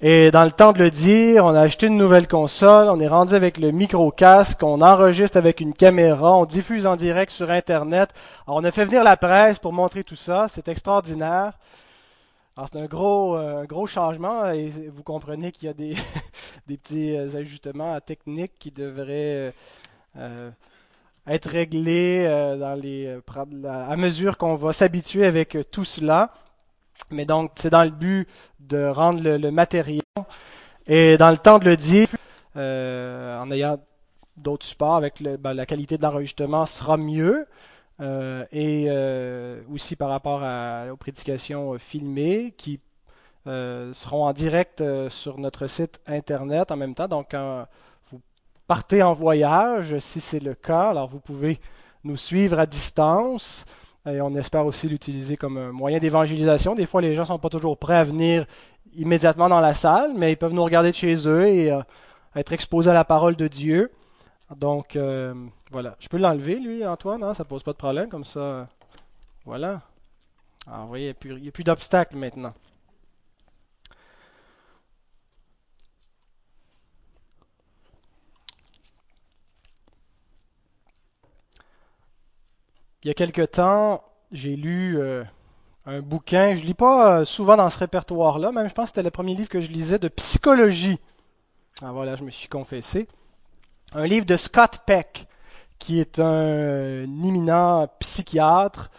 Et dans le temps de le dire, on a acheté une nouvelle console, on est rendu avec le micro-casque, on enregistre avec une caméra, on diffuse en direct sur Internet. Alors, on a fait venir la presse pour montrer tout ça, c'est extraordinaire. Alors, c'est un gros, euh, gros changement et vous comprenez qu'il y a des, des petits euh, ajustements techniques qui devraient euh, être réglés dans les, à mesure qu'on va s'habituer avec tout cela. Mais donc, c'est dans le but de rendre le, matériel et dans le temps de le dire, en ayant d'autres supports avec ben, la qualité de l'enregistrement sera mieux. Euh, et euh, aussi par rapport aux prédications filmées qui euh, seront en direct sur notre site internet en même temps. Donc, quand vous partez en voyage, si c'est le cas, alors vous pouvez nous suivre à distance. Et on espère aussi l'utiliser comme un moyen d'évangélisation. Des fois, les gens ne sont pas toujours prêts à venir immédiatement dans la salle, mais ils peuvent nous regarder de chez eux et être exposés à la parole de Dieu. Donc, euh, voilà. Je peux l'enlever, lui, Antoine, hein? ça pose pas de problème, comme ça. Voilà. Alors, vous voyez, il n'y a plus, d'obstacles maintenant. Il y a quelque temps, j'ai lu euh, un bouquin. Je ne lis pas euh, souvent dans ce répertoire-là, même je pense que c'était le premier livre que je lisais de psychologie. Ah voilà, je me suis confessé un livre de Scott Peck, qui est un, éminent psychiatre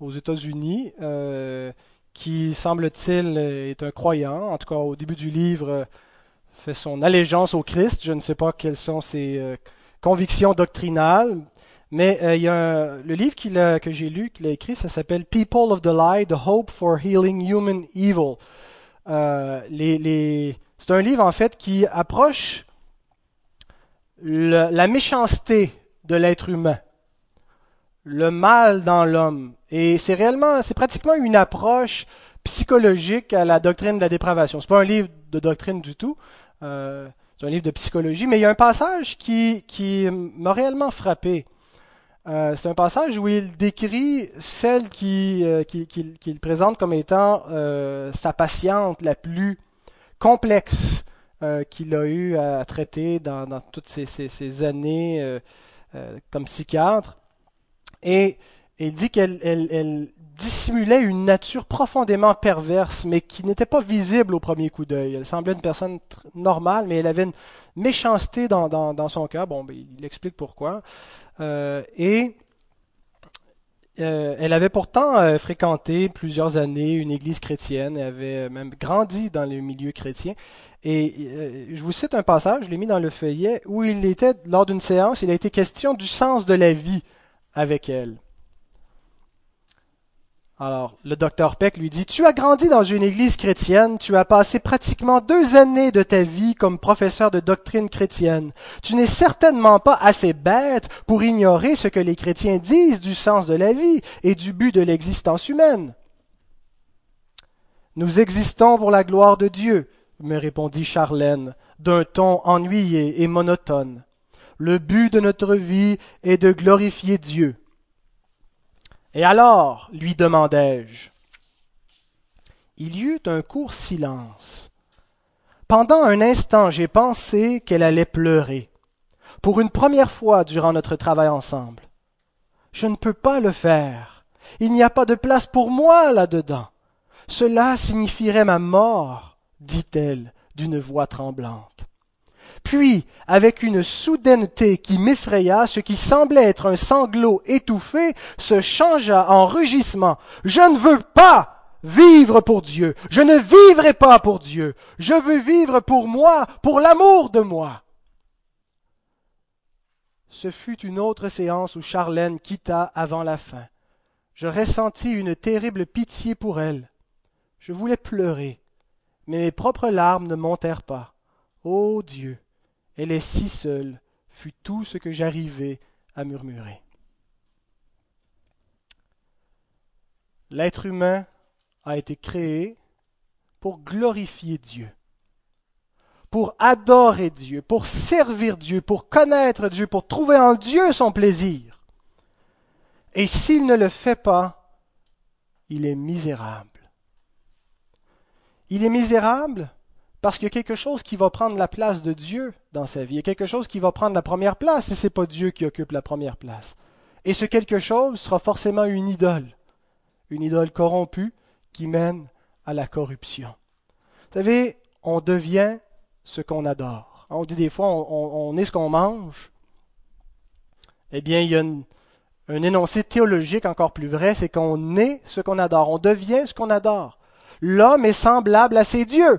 aux États-Unis, euh, qui semble-t-il est un croyant. En tout cas, au début du livre, fait son allégeance au Christ. Je ne sais pas quelles sont ses euh, convictions doctrinales, mais euh, il y a le livre que j'ai lu, qu'il a écrit, ça s'appelle People of the Lie, The Hope for Healing Human Evil. c'est un livre en fait qui approche la méchanceté de l'être humain, le mal dans l'homme. Et c'est réellement, c'est pratiquement une approche psychologique à la doctrine de la dépravation. C'est pas un livre de doctrine du tout, euh, c'est un livre de psychologie, mais il y a un passage qui, qui m'a réellement frappé. Euh, c'est un passage où il décrit celle qui, euh, qu'il présente comme étant sa patiente la plus complexe, euh, qu'il a eu à traiter dans, toutes ces, années euh, euh, comme psychiatre. Et, il dit qu'elle dissimulait une nature profondément perverse, mais qui n'était pas visible au premier coup d'œil. Elle semblait une personne normale, mais elle avait une méchanceté dans, son cœur. Bon, ben, il explique pourquoi. et elle avait pourtant fréquenté plusieurs années une église chrétienne, elle avait même grandi dans le milieu chrétien. Et euh, je vous cite un passage, je l'ai mis dans le feuillet, où il était, lors d'une séance, il a été question du sens de la vie avec elle. Alors, le docteur Peck lui dit, Tu as grandi dans une église chrétienne, tu as passé pratiquement deux années de ta vie comme professeur de doctrine chrétienne. Tu n'es certainement pas assez bête pour ignorer ce que les chrétiens disent du sens de la vie et du but de l'existence humaine. Nous existons pour la gloire de Dieu me répondit Charlène, d'un ton ennuyé et monotone. Le but de notre vie est de glorifier Dieu. Et alors, lui demandai-je. Il y eut un court silence. Pendant un instant, j'ai pensé qu'elle allait pleurer, pour une première fois durant notre travail ensemble. Je ne peux pas le faire. Il n'y a pas de place pour moi là-dedans. Cela signifierait ma mort dit-elle d'une voix tremblante. Puis, avec une soudaineté qui m'effraya, ce qui semblait être un sanglot étouffé se changea en rugissement. Je ne veux pas vivre pour Dieu. Je ne vivrai pas pour Dieu. Je veux vivre pour moi, pour l'amour de moi. Ce fut une autre séance où Charlène quitta avant la fin. Je ressentis une terrible pitié pour elle. Je voulais pleurer mais mes propres larmes ne montèrent pas. Ô Dieu, elle est si seule, fut tout ce que j'arrivai à murmurer. L'être humain a été créé pour glorifier Dieu, pour adorer Dieu, pour servir Dieu, pour connaître Dieu, pour trouver en Dieu son plaisir. Et s'il ne le fait pas, il est misérable. Il est misérable parce qu'il y a quelque chose qui va prendre la place de Dieu dans sa vie. Il y a quelque chose qui va prendre la première place et ce n'est pas Dieu qui occupe la première place. Et ce quelque chose sera forcément une idole, une idole corrompue qui mène à la corruption. Vous savez, on devient ce qu'on adore. On dit des fois, on, est ce qu'on mange. Eh bien, il y a un énoncé théologique encore plus vrai, c'est qu'on est ce qu'on adore. On devient ce qu'on adore. L'homme est semblable à ses dieux.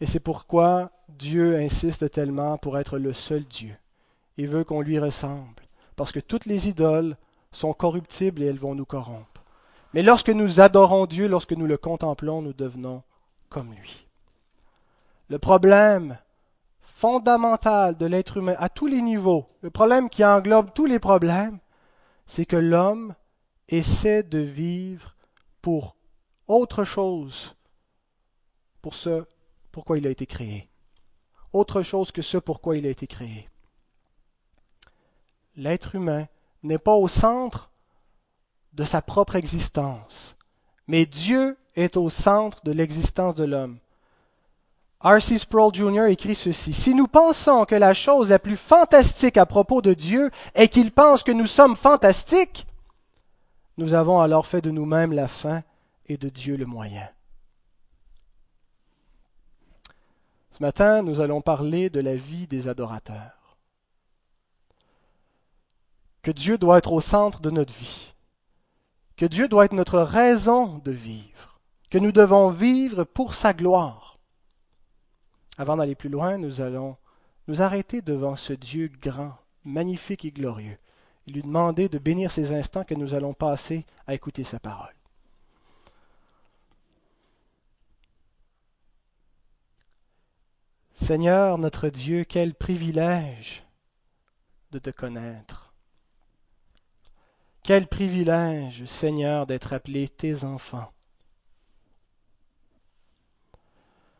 Et c'est pourquoi Dieu insiste tellement pour être le seul Dieu. Il veut qu'on lui ressemble, parce que toutes les idoles sont corruptibles et elles vont nous corrompre. Mais lorsque nous adorons Dieu, lorsque nous le contemplons, nous devenons comme lui. Le problème fondamental de l'être humain à tous les niveaux, le problème qui englobe tous les problèmes, c'est que l'homme essaie de vivre pour autre chose, pour ce pourquoi il a été créé. Autre chose que ce pourquoi il a été créé. L'être humain n'est pas au centre de sa propre existence, mais Dieu est au centre de l'existence de l'homme. R.C. Sproul Jr. écrit ceci. Si nous pensons que la chose la plus fantastique à propos de Dieu est qu'il pense que nous sommes fantastiques, nous avons alors fait de nous-mêmes la fin et de Dieu le moyen. Ce matin, nous allons parler de la vie des adorateurs. Que Dieu doit être au centre de notre vie. Que Dieu doit être notre raison de vivre. Que nous devons vivre pour sa gloire. Avant d'aller plus loin, nous allons nous arrêter devant ce Dieu grand, magnifique et glorieux, et lui demander de bénir ces instants que nous allons passer à écouter sa parole. Seigneur notre Dieu, quel privilège de te connaître. Quel privilège, Seigneur, d'être appelé tes enfants.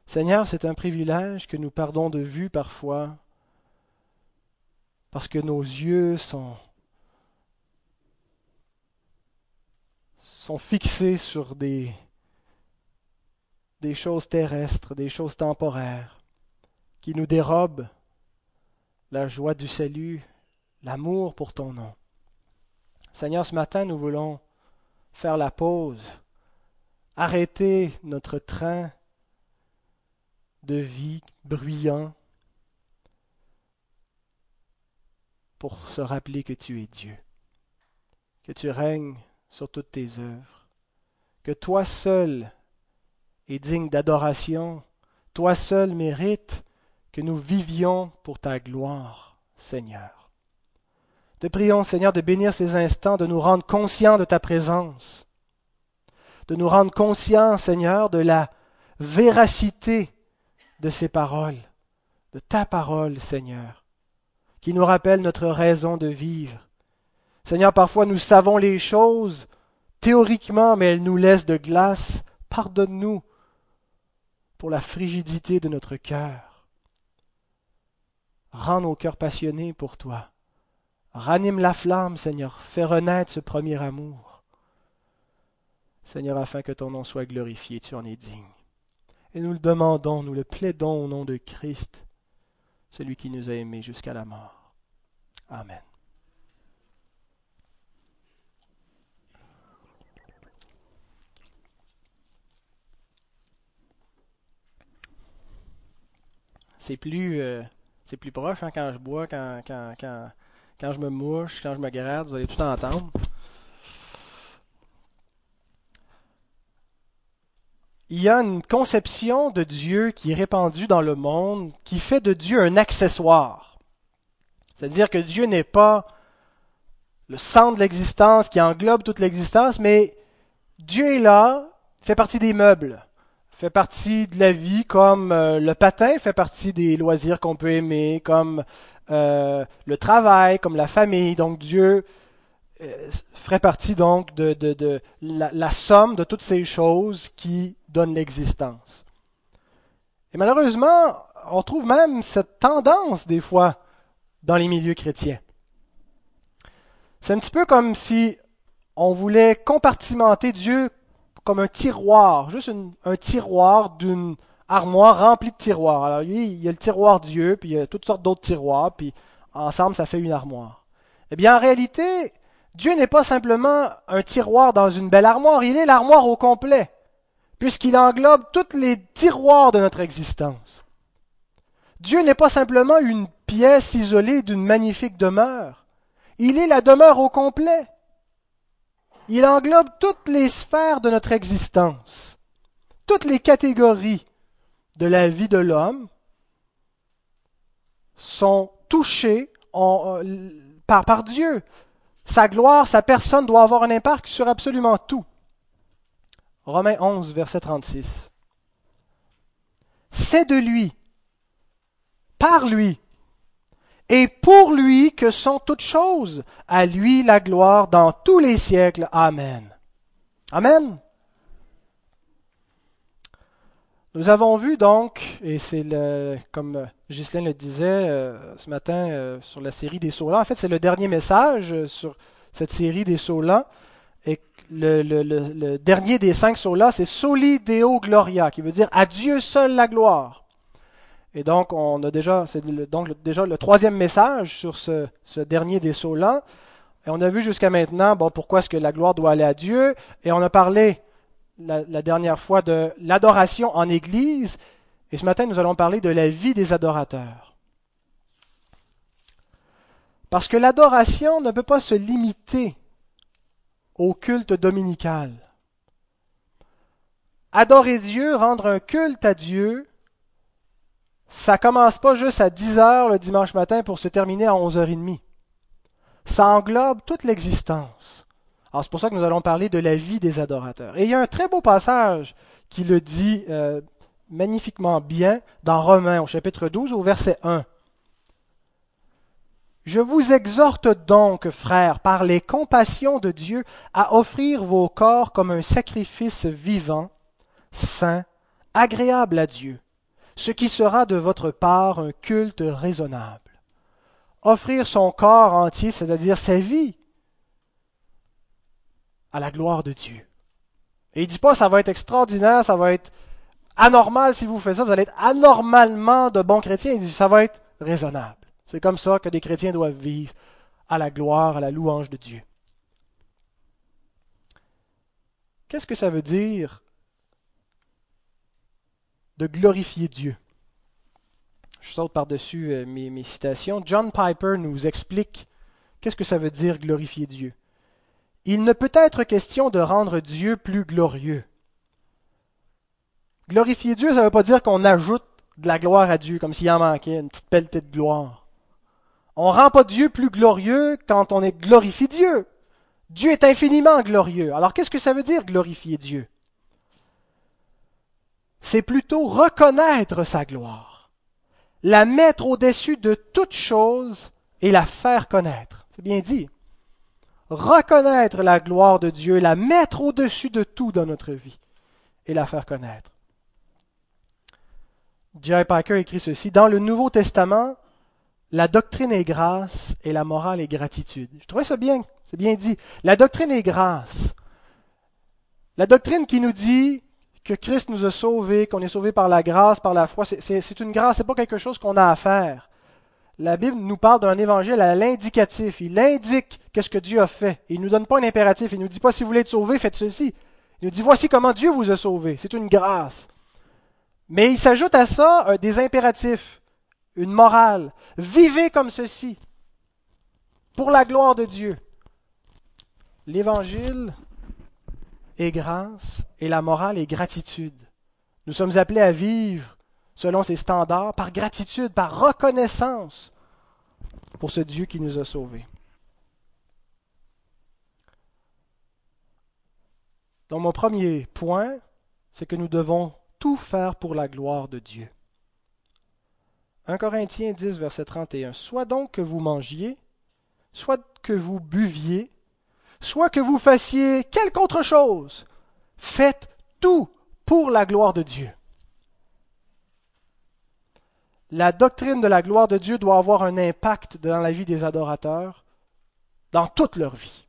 Seigneur, c'est un privilège que nous perdons de vue parfois parce que nos yeux sont, fixés sur des choses terrestres, des choses temporaires qui nous dérobe la joie du salut, l'amour pour ton nom. Seigneur, ce matin, nous voulons faire la pause, arrêter notre train de vie bruyant pour se rappeler que tu es Dieu, que tu règnes sur toutes tes œuvres, que toi seul es digne d'adoration, toi seul mérites que nous vivions pour ta gloire, Seigneur. Te prions, Seigneur, de bénir ces instants, de nous rendre conscients de ta présence, de nous rendre conscients, Seigneur, de la véracité de ces paroles, de ta parole, Seigneur, qui nous rappelle notre raison de vivre. Seigneur, parfois nous savons les choses théoriquement, mais elles nous laissent de glace. Pardonne-nous pour la frigidité de notre cœur. Rends nos cœurs passionnés pour toi. Ranime la flamme, Seigneur. Fais renaître ce premier amour. Seigneur, afin que ton nom soit glorifié, tu en es digne. Et nous le demandons, nous le plaidons au nom de Christ, celui qui nous a aimés jusqu'à la mort. Amen. C'est plus... Euh, c'est plus proche hein, quand je bois, quand, je me mouche, quand je me gratte, vous allez tout entendre. Il y a une conception de Dieu qui est répandue dans le monde qui fait de Dieu un accessoire. C'est-à-dire que Dieu n'est pas le centre de l'existence qui englobe toute l'existence, mais Dieu est là, fait partie des meubles fait partie de la vie comme euh, le patin fait partie des loisirs qu'on peut aimer, comme euh, le travail, comme la famille. Donc Dieu euh, ferait partie donc de, la, la, somme de toutes ces choses qui donnent l'existence. Et malheureusement, on trouve même cette tendance des fois dans les milieux chrétiens. C'est un petit peu comme si on voulait compartimenter Dieu comme un tiroir, juste un tiroir d'une armoire remplie de tiroirs. Alors lui, il y a le tiroir Dieu, puis il y a toutes sortes d'autres tiroirs, puis ensemble, ça fait une armoire. Eh bien, en réalité, Dieu n'est pas simplement un tiroir dans une belle armoire, il est l'armoire au complet, puisqu'il englobe tous les tiroirs de notre existence. Dieu n'est pas simplement une pièce isolée d'une magnifique demeure, il est la demeure au complet. Il englobe toutes les sphères de notre existence, toutes les catégories de la vie de l'homme sont touchées euh, par, par Dieu. Sa gloire, sa personne doit avoir un impact sur absolument tout. Romains 11, verset 36. C'est de lui, par lui, et pour lui que sont toutes choses. À lui la gloire dans tous les siècles. Amen. Amen. Nous avons vu donc, et c'est comme Ghislaine le disait euh, ce matin euh, sur la série des sauts en fait c'est le dernier message sur cette série des sauts et le, dernier des cinq sauts c'est Soli Deo Gloria, qui veut dire à Dieu seul la gloire. Et donc, on a déjà, c'est donc déjà le troisième message sur ce, dernier des sauts-là. Et on a vu jusqu'à maintenant, bon, pourquoi est-ce que la gloire doit aller à Dieu. Et on a parlé la dernière fois de l'adoration en Église. Et ce matin, nous allons parler de la vie des adorateurs. Parce que l'adoration ne peut pas se limiter au culte dominical. Adorer Dieu, rendre un culte à Dieu, ça commence pas juste à 10 heures le dimanche matin pour se terminer à 11h30. Ça englobe toute l'existence. Alors c'est pour ça que nous allons parler de la vie des adorateurs. Et il y a un très beau passage qui le dit euh, magnifiquement bien dans Romains au chapitre 12 au verset 1. Je vous exhorte donc, frères, par les compassions de Dieu, à offrir vos corps comme un sacrifice vivant, saint, agréable à Dieu ce qui sera de votre part un culte raisonnable. Offrir son corps entier, c'est-à-dire sa vie, à la gloire de Dieu. Et il dit pas ça va être extraordinaire, ça va être anormal si vous faites ça, vous allez être anormalement de bons chrétiens. Il dit ça va être raisonnable. C'est comme ça que des chrétiens doivent vivre à la gloire, à la louange de Dieu. Qu'est-ce que ça veut dire de glorifier Dieu. Je saute par-dessus euh, mes, citations. John Piper nous explique qu'est-ce que ça veut dire glorifier Dieu. Il ne peut être question de rendre Dieu plus glorieux. Glorifier Dieu, ça ne veut pas dire qu'on ajoute de la gloire à Dieu, comme s'il en manquait, une petite pelletée de gloire. On ne rend pas Dieu plus glorieux quand on est glorifie Dieu. Dieu est infiniment glorieux. Alors qu'est-ce que ça veut dire glorifier Dieu? C'est plutôt reconnaître sa gloire, la mettre au-dessus de toute chose et la faire connaître. C'est bien dit. Reconnaître la gloire de Dieu, la mettre au-dessus de tout dans notre vie et la faire connaître. J. Packer écrit ceci Dans le Nouveau Testament, la doctrine est grâce et la morale est gratitude. Je trouvais ça bien, c'est bien dit. La doctrine est grâce. La doctrine qui nous dit que Christ nous a sauvés, qu'on est sauvés par la grâce, par la foi. C'est une grâce, c'est pas quelque chose qu'on a à faire. La Bible nous parle d'un évangile à l'indicatif. Il indique qu'est-ce que Dieu a fait. Il ne nous donne pas un impératif. Il ne nous dit pas si vous voulez être sauvé, faites ceci. Il nous dit voici comment Dieu vous a sauvé. C'est une grâce. Mais il s'ajoute à ça euh, des impératifs, une morale. Vivez comme ceci, pour la gloire de Dieu. L'évangile grâce, et la morale est gratitude. Nous sommes appelés à vivre selon ces standards, par gratitude, par reconnaissance pour ce Dieu qui nous a sauvés. Donc mon premier point, c'est que nous devons tout faire pour la gloire de Dieu. 1 Corinthiens 10, verset 31. Soit donc que vous mangiez, soit que vous buviez, soit que vous fassiez quelque autre chose, faites tout pour la gloire de Dieu. La doctrine de la gloire de Dieu doit avoir un impact dans la vie des adorateurs, dans toute leur vie.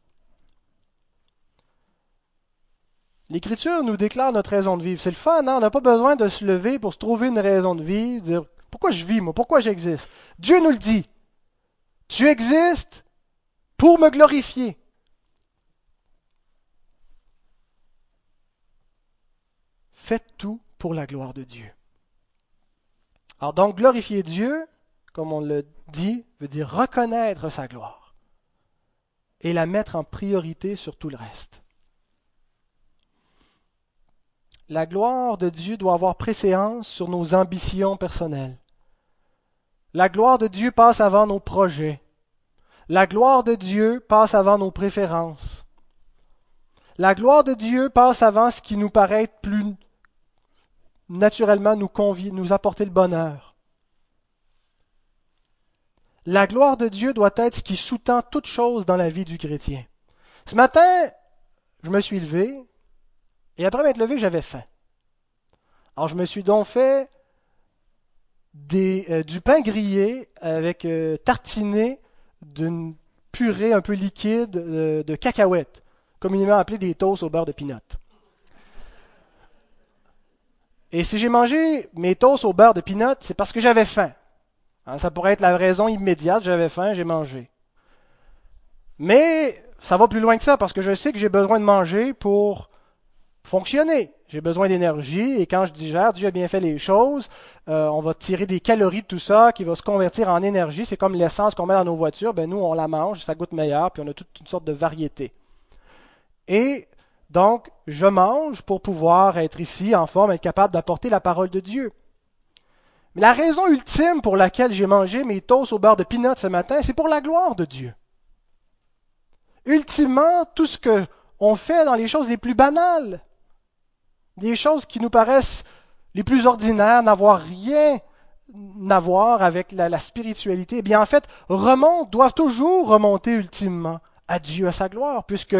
L'Écriture nous déclare notre raison de vivre. C'est le fun, non? On n'a pas besoin de se lever pour se trouver une raison de vivre, dire pourquoi je vis, moi, pourquoi j'existe? Dieu nous le dit. Tu existes pour me glorifier. Faites tout pour la gloire de Dieu. Alors donc, glorifier Dieu, comme on le dit, veut dire reconnaître sa gloire et la mettre en priorité sur tout le reste. La gloire de Dieu doit avoir préséance sur nos ambitions personnelles. La gloire de Dieu passe avant nos projets. La gloire de Dieu passe avant nos préférences. La gloire de Dieu passe avant ce qui nous paraît plus naturellement nous nous apporter le bonheur. La gloire de Dieu doit être ce qui sous-tend toute chose dans la vie du chrétien. Ce matin, je me suis levé, et après m'être levé, j'avais faim. Alors je me suis donc fait euh, du pain grillé avec euh, tartiné d'une purée un peu liquide euh, de cacahuètes, communément appelé des toasts au beurre de pinot. Et si j'ai mangé mes toasts au beurre de pinot, c'est parce que j'avais faim. Hein, ça pourrait être la raison immédiate, j'avais faim, j'ai mangé. Mais ça va plus loin que ça parce que je sais que j'ai besoin de manger pour fonctionner. J'ai besoin d'énergie et quand je digère, Dieu a bien fait les choses. Euh, on va tirer des calories de tout ça qui va se convertir en énergie. C'est comme l'essence qu'on met dans nos voitures. Ben nous, on la mange, ça goûte meilleur, puis on a toute une sorte de variété. Et donc, je mange pour pouvoir être ici en forme, être capable d'apporter la parole de Dieu. Mais la raison ultime pour laquelle j'ai mangé mes toasts au beurre de pinot ce matin, c'est pour la gloire de Dieu. Ultimement, tout ce que on fait dans les choses les plus banales, des choses qui nous paraissent les plus ordinaires, n'avoir rien à voir avec la, spiritualité, eh bien en fait, remontent, doivent toujours remonter ultimement à Dieu, à sa gloire, puisque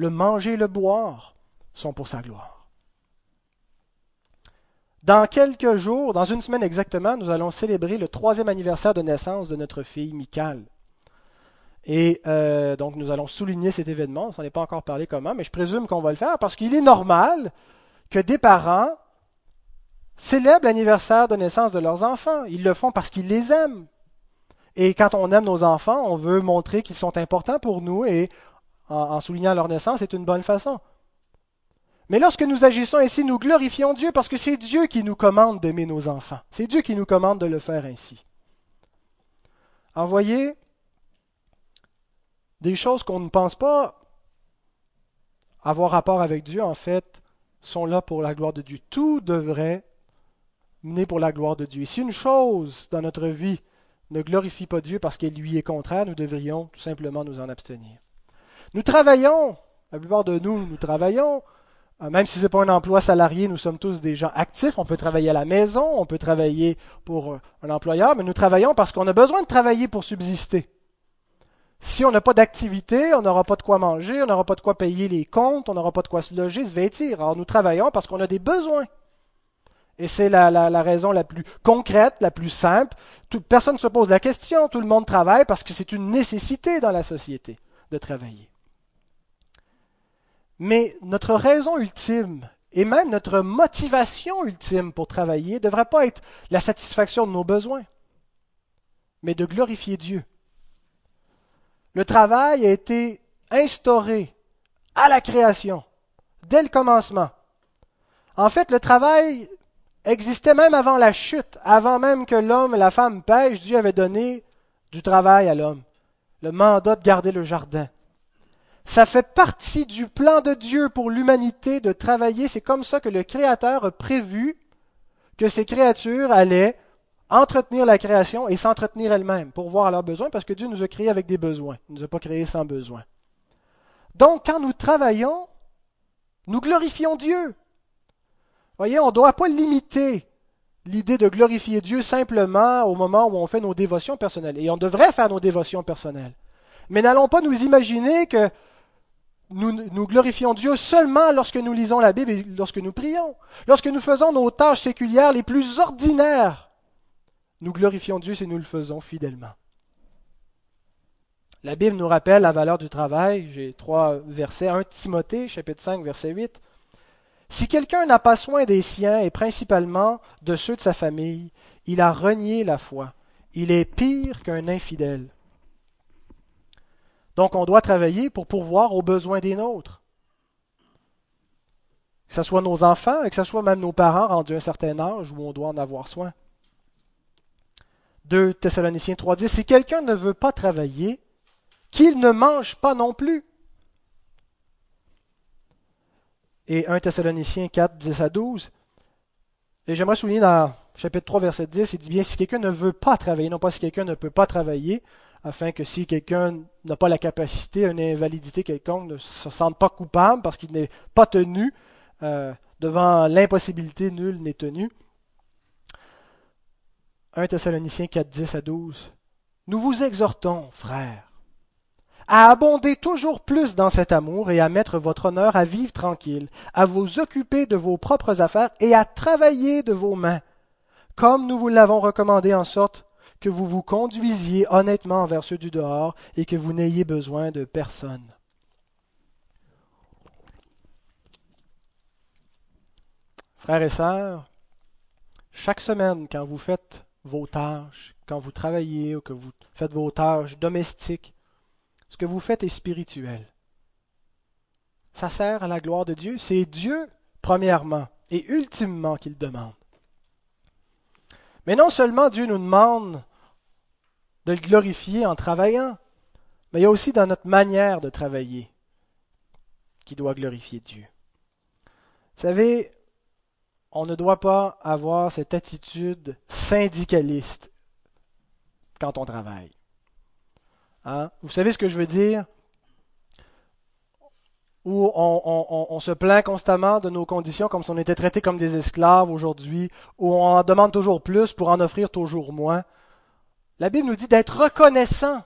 le manger et le boire sont pour sa gloire. Dans quelques jours, dans une semaine exactement, nous allons célébrer le troisième anniversaire de naissance de notre fille Michal. Et euh, donc nous allons souligner cet événement. On n'en est pas encore parlé comment, mais je présume qu'on va le faire parce qu'il est normal que des parents célèbrent l'anniversaire de naissance de leurs enfants. Ils le font parce qu'ils les aiment. Et quand on aime nos enfants, on veut montrer qu'ils sont importants pour nous et en, soulignant leur naissance, c'est une bonne façon. Mais lorsque nous agissons ainsi, nous glorifions Dieu parce que c'est Dieu qui nous commande d'aimer nos enfants. C'est Dieu qui nous commande de le faire ainsi. Voyez, des choses qu'on ne pense pas avoir rapport avec Dieu, en fait, sont là pour la gloire de Dieu. Tout devrait mener pour la gloire de Dieu. Et si une chose dans notre vie ne glorifie pas Dieu parce qu'elle lui est contraire, nous devrions tout simplement nous en abstenir. Nous travaillons, la plupart de nous, nous travaillons, euh, même si ce n'est pas un emploi salarié, nous sommes tous des gens actifs. On peut travailler à la maison, on peut travailler pour un employeur, mais nous travaillons parce qu'on a besoin de travailler pour subsister. Si on n'a pas d'activité, on n'aura pas de quoi manger, on n'aura pas de quoi payer les comptes, on n'aura pas de quoi se loger, se vêtir. Alors nous travaillons parce qu'on a des besoins. Et c'est la, la, raison la plus concrète, la plus simple. personne ne se pose la question, tout le monde travaille parce que c'est une nécessité dans la société de travailler. Mais notre raison ultime et même notre motivation ultime pour travailler ne devrait pas être la satisfaction de nos besoins, mais de glorifier Dieu. Le travail a été instauré à la création, dès le commencement. En fait, le travail existait même avant la chute, avant même que l'homme et la femme pêchent, Dieu avait donné du travail à l'homme, le mandat de garder le jardin. Ça fait partie du plan de Dieu pour l'humanité de travailler. C'est comme ça que le Créateur a prévu que ces créatures allaient entretenir la création et s'entretenir elles-mêmes pour voir leurs besoins, parce que Dieu nous a créés avec des besoins. Il ne nous a pas créés sans besoin. Donc, quand nous travaillons, nous glorifions Dieu. Voyez, on ne doit pas limiter l'idée de glorifier Dieu simplement au moment où on fait nos dévotions personnelles. Et on devrait faire nos dévotions personnelles. Mais n'allons pas nous imaginer que nous, glorifions Dieu seulement lorsque nous lisons la Bible et lorsque nous prions. Lorsque nous faisons nos tâches séculières les plus ordinaires, nous glorifions Dieu si nous le faisons fidèlement. La Bible nous rappelle la valeur du travail. J'ai trois versets. 1 Timothée, chapitre 5, verset 8. Si quelqu'un n'a pas soin des siens, et principalement de ceux de sa famille, il a renié la foi. Il est pire qu'un infidèle. Donc on doit travailler pour pourvoir aux besoins des nôtres. Que ce soit nos enfants, que ce soit même nos parents rendus à un certain âge où on doit en avoir soin. 2 Thessaloniciens 3.10, si quelqu'un ne veut pas travailler, qu'il ne mange pas non plus. Et 1 Thessaloniciens 4, 10 à 12. Et j'aimerais souligner dans chapitre 3, verset 10, il dit bien si quelqu'un ne veut pas travailler, non pas si quelqu'un ne peut pas travailler, afin que si quelqu'un n'a pas la capacité, une invalidité quelconque, ne se sente pas coupable parce qu'il n'est pas tenu euh, devant l'impossibilité, nul n'est tenu. 1 Thessaloniciens 4, 10 à 12. Nous vous exhortons, frères, à abonder toujours plus dans cet amour et à mettre votre honneur à vivre tranquille, à vous occuper de vos propres affaires et à travailler de vos mains, comme nous vous l'avons recommandé en sorte que vous vous conduisiez honnêtement envers ceux du dehors et que vous n'ayez besoin de personne. Frères et sœurs, chaque semaine, quand vous faites vos tâches, quand vous travaillez ou que vous faites vos tâches domestiques, ce que vous faites est spirituel. Ça sert à la gloire de Dieu. C'est Dieu, premièrement, et ultimement qu'il demande. Mais non seulement Dieu nous demande de le glorifier en travaillant, mais il y a aussi dans notre manière de travailler qui doit glorifier Dieu. Vous savez, on ne doit pas avoir cette attitude syndicaliste quand on travaille. Hein? Vous savez ce que je veux dire? Où on, se plaint constamment de nos conditions comme si on était traités comme des esclaves aujourd'hui, où on en demande toujours plus pour en offrir toujours moins. La Bible nous dit d'être reconnaissant,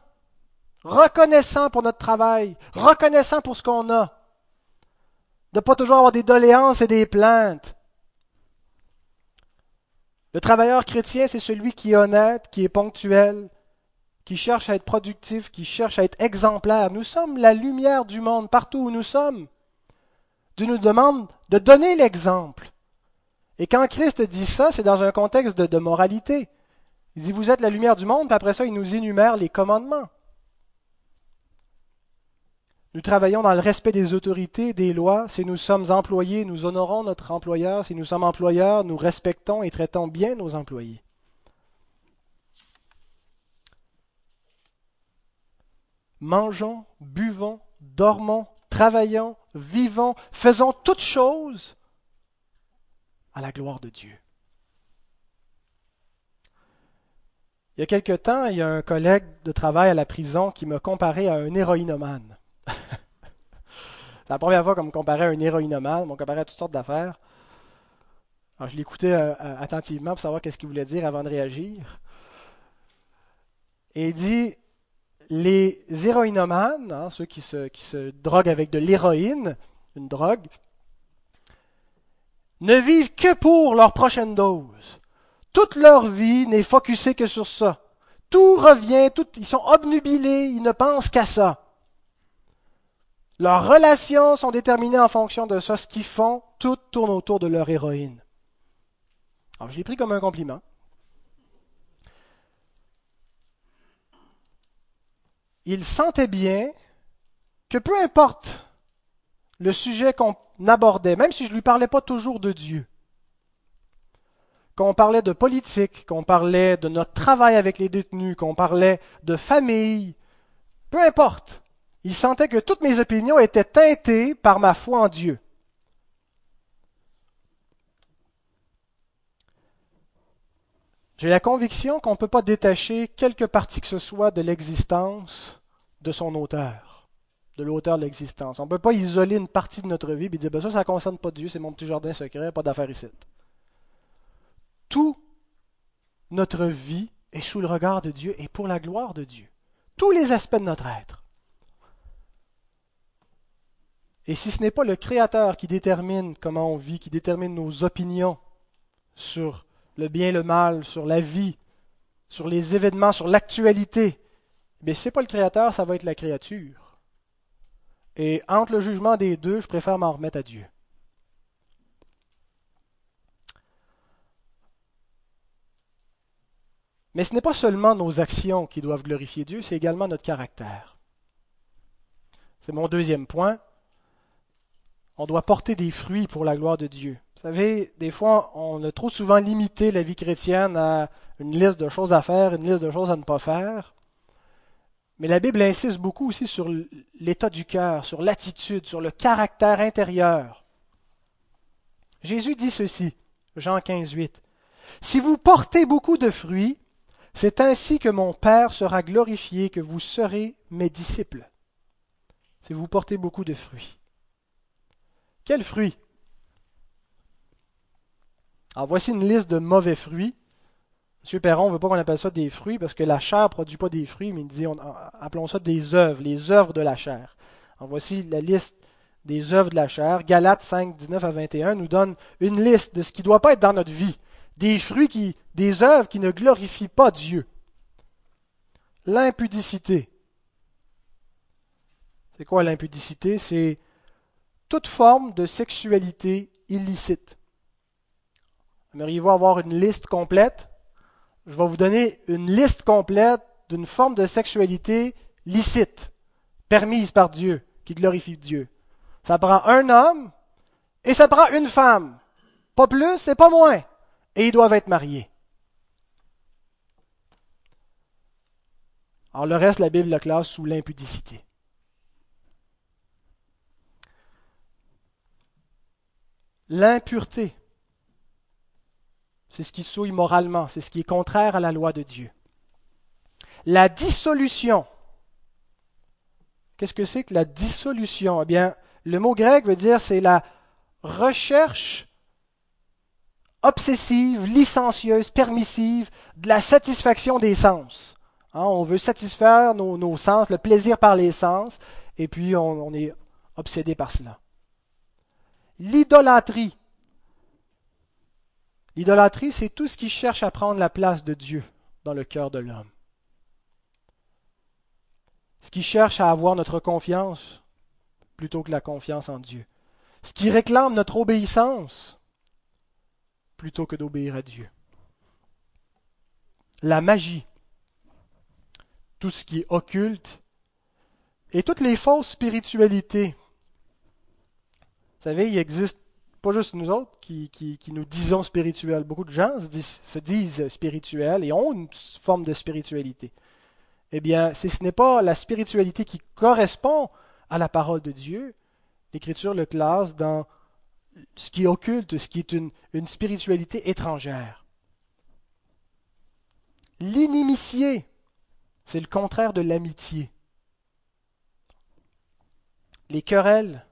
reconnaissant pour notre travail, reconnaissant pour ce qu'on a, de ne pas toujours avoir des doléances et des plaintes. Le travailleur chrétien, c'est celui qui est honnête, qui est ponctuel, qui cherche à être productif, qui cherche à être exemplaire. Nous sommes la lumière du monde partout où nous sommes. Dieu nous demande de donner l'exemple. Et quand Christ dit ça, c'est dans un contexte de, moralité. Il dit, vous êtes la lumière du monde, puis après ça, il nous énumère les commandements. Nous travaillons dans le respect des autorités, des lois. Si nous sommes employés, nous honorons notre employeur. Si nous sommes employeurs, nous respectons et traitons bien nos employés. mangeons, buvons, dormons, travaillons, vivons, faisons toutes choses à la gloire de Dieu. Il y a quelque temps, il y a un collègue de travail à la prison qui m'a comparé à un héroïnomane. C'est la première fois qu'on me comparait à un héroïnomane, on me comparait à toutes sortes d'affaires. Je l'écoutais euh, euh, attentivement pour savoir qu'est-ce qu'il voulait dire avant de réagir. Et il dit les héroïnomanes, hein, ceux qui se droguent avec de l'héroïne, une drogue, ne vivent que pour leur prochaine dose. Toute leur vie n'est focusée que sur ça. Tout revient, ils sont obnubilés, ils ne pensent qu'à ça. Leurs relations sont déterminées en fonction de ça. Ce qu'ils font, tout tourne autour de leur héroïne. Alors, je l'ai pris comme un compliment. il sentait bien que peu importe le sujet qu'on abordait, même si je ne lui parlais pas toujours de Dieu, qu'on parlait de politique, qu'on parlait de notre travail avec les détenus, qu'on parlait de famille, peu importe, il sentait que toutes mes opinions étaient teintées par ma foi en Dieu. J'ai la conviction qu'on ne peut pas détacher quelque partie que ce soit de l'existence de son auteur, de l'auteur de l'existence. On ne peut pas isoler une partie de notre vie et dire ben ça, ça ne concerne pas Dieu, c'est mon petit jardin secret, pas d'affaires ici. Tout notre vie est sous le regard de Dieu et pour la gloire de Dieu. Tous les aspects de notre être. Et si ce n'est pas le Créateur qui détermine comment on vit, qui détermine nos opinions sur le bien et le mal, sur la vie, sur les événements, sur l'actualité. Mais ce n'est pas le Créateur, ça va être la créature. Et entre le jugement des deux, je préfère m'en remettre à Dieu. Mais ce n'est pas seulement nos actions qui doivent glorifier Dieu, c'est également notre caractère. C'est mon deuxième point. On doit porter des fruits pour la gloire de Dieu. Vous savez, des fois, on a trop souvent limité la vie chrétienne à une liste de choses à faire, une liste de choses à ne pas faire. Mais la Bible insiste beaucoup aussi sur l'état du cœur, sur l'attitude, sur le caractère intérieur. Jésus dit ceci, Jean 15, 8. Si vous portez beaucoup de fruits, c'est ainsi que mon Père sera glorifié, que vous serez mes disciples. Si vous portez beaucoup de fruits. Quels fruits Alors voici une liste de mauvais fruits M. Perron ne veut pas qu'on appelle ça des fruits parce que la chair ne produit pas des fruits, mais il dit appelons ça des œuvres, les œuvres de la chair. Alors voici la liste des œuvres de la chair. Galates 5, 19 à 21 nous donne une liste de ce qui ne doit pas être dans notre vie. Des fruits qui, des œuvres qui ne glorifient pas Dieu. L'impudicité. C'est quoi l'impudicité? C'est toute forme de sexualité illicite. Aimeriez-vous avoir une liste complète? je vais vous donner une liste complète d'une forme de sexualité licite, permise par Dieu, qui glorifie Dieu. Ça prend un homme et ça prend une femme. Pas plus et pas moins. Et ils doivent être mariés. Alors le reste, la Bible le classe sous l'impudicité. L'impureté. C'est ce qui souille moralement, c'est ce qui est contraire à la loi de Dieu. La dissolution. Qu'est-ce que c'est que la dissolution? Eh bien, le mot grec veut dire c'est la recherche obsessive, licencieuse, permissive de la satisfaction des sens. Hein, on veut satisfaire nos, sens, le plaisir par les sens, et puis on est obsédé par cela. L'idolâtrie, L'idolâtrie, c'est tout ce qui cherche à prendre la place de Dieu dans le cœur de l'homme. Ce qui cherche à avoir notre confiance plutôt que la confiance en Dieu. Ce qui réclame notre obéissance plutôt que d'obéir à Dieu. La magie, tout ce qui est occulte et toutes les fausses spiritualités. Vous savez, il existe pas juste nous autres qui, nous disons spirituels. Beaucoup de gens se disent, spirituels et ont une forme de spiritualité. Eh bien, si ce n'est pas la spiritualité qui correspond à la parole de Dieu, l'Écriture le classe dans ce qui est occulte, ce qui est une, une spiritualité étrangère. L'inimitié, c'est le contraire de l'amitié. Les querelles,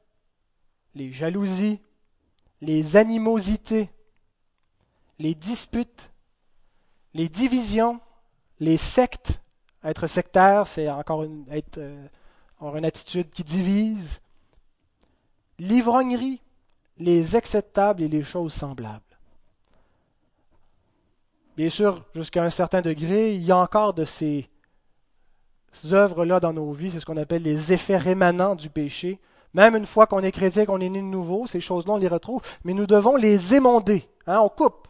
les jalousies, les animosités, les disputes, les divisions, les sectes. Être sectaire, c'est encore être, euh, avoir une attitude qui divise. L'ivrognerie, les acceptables et les choses semblables. Bien sûr, jusqu'à un certain degré, il y a encore de ces œuvres-là dans nos vies, c'est ce qu'on appelle les effets rémanents du péché, même une fois qu'on est chrétien, qu'on est né de nouveau, ces choses-là, on les retrouve, mais nous devons les émonder. Hein, on coupe.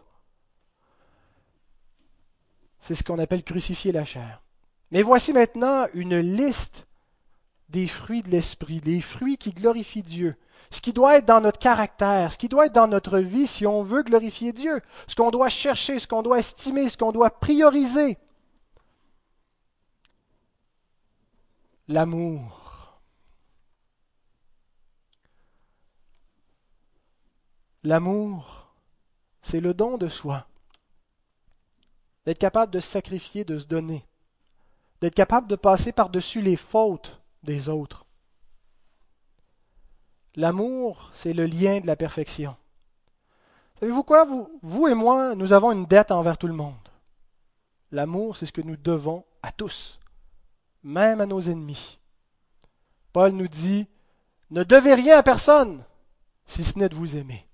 C'est ce qu'on appelle crucifier la chair. Mais voici maintenant une liste des fruits de l'esprit, des fruits qui glorifient Dieu. Ce qui doit être dans notre caractère, ce qui doit être dans notre vie si on veut glorifier Dieu, ce qu'on doit chercher, ce qu'on doit estimer, ce qu'on doit prioriser. L'amour, L'amour, c'est le don de soi. D'être capable de se sacrifier, de se donner. D'être capable de passer par-dessus les fautes des autres. L'amour, c'est le lien de la perfection. Savez-vous quoi? Vous, et moi, nous avons une dette envers tout le monde. L'amour, c'est ce que nous devons à tous, même à nos ennemis. Paul nous dit, ne devez rien à personne, si ce n'est de vous aimer.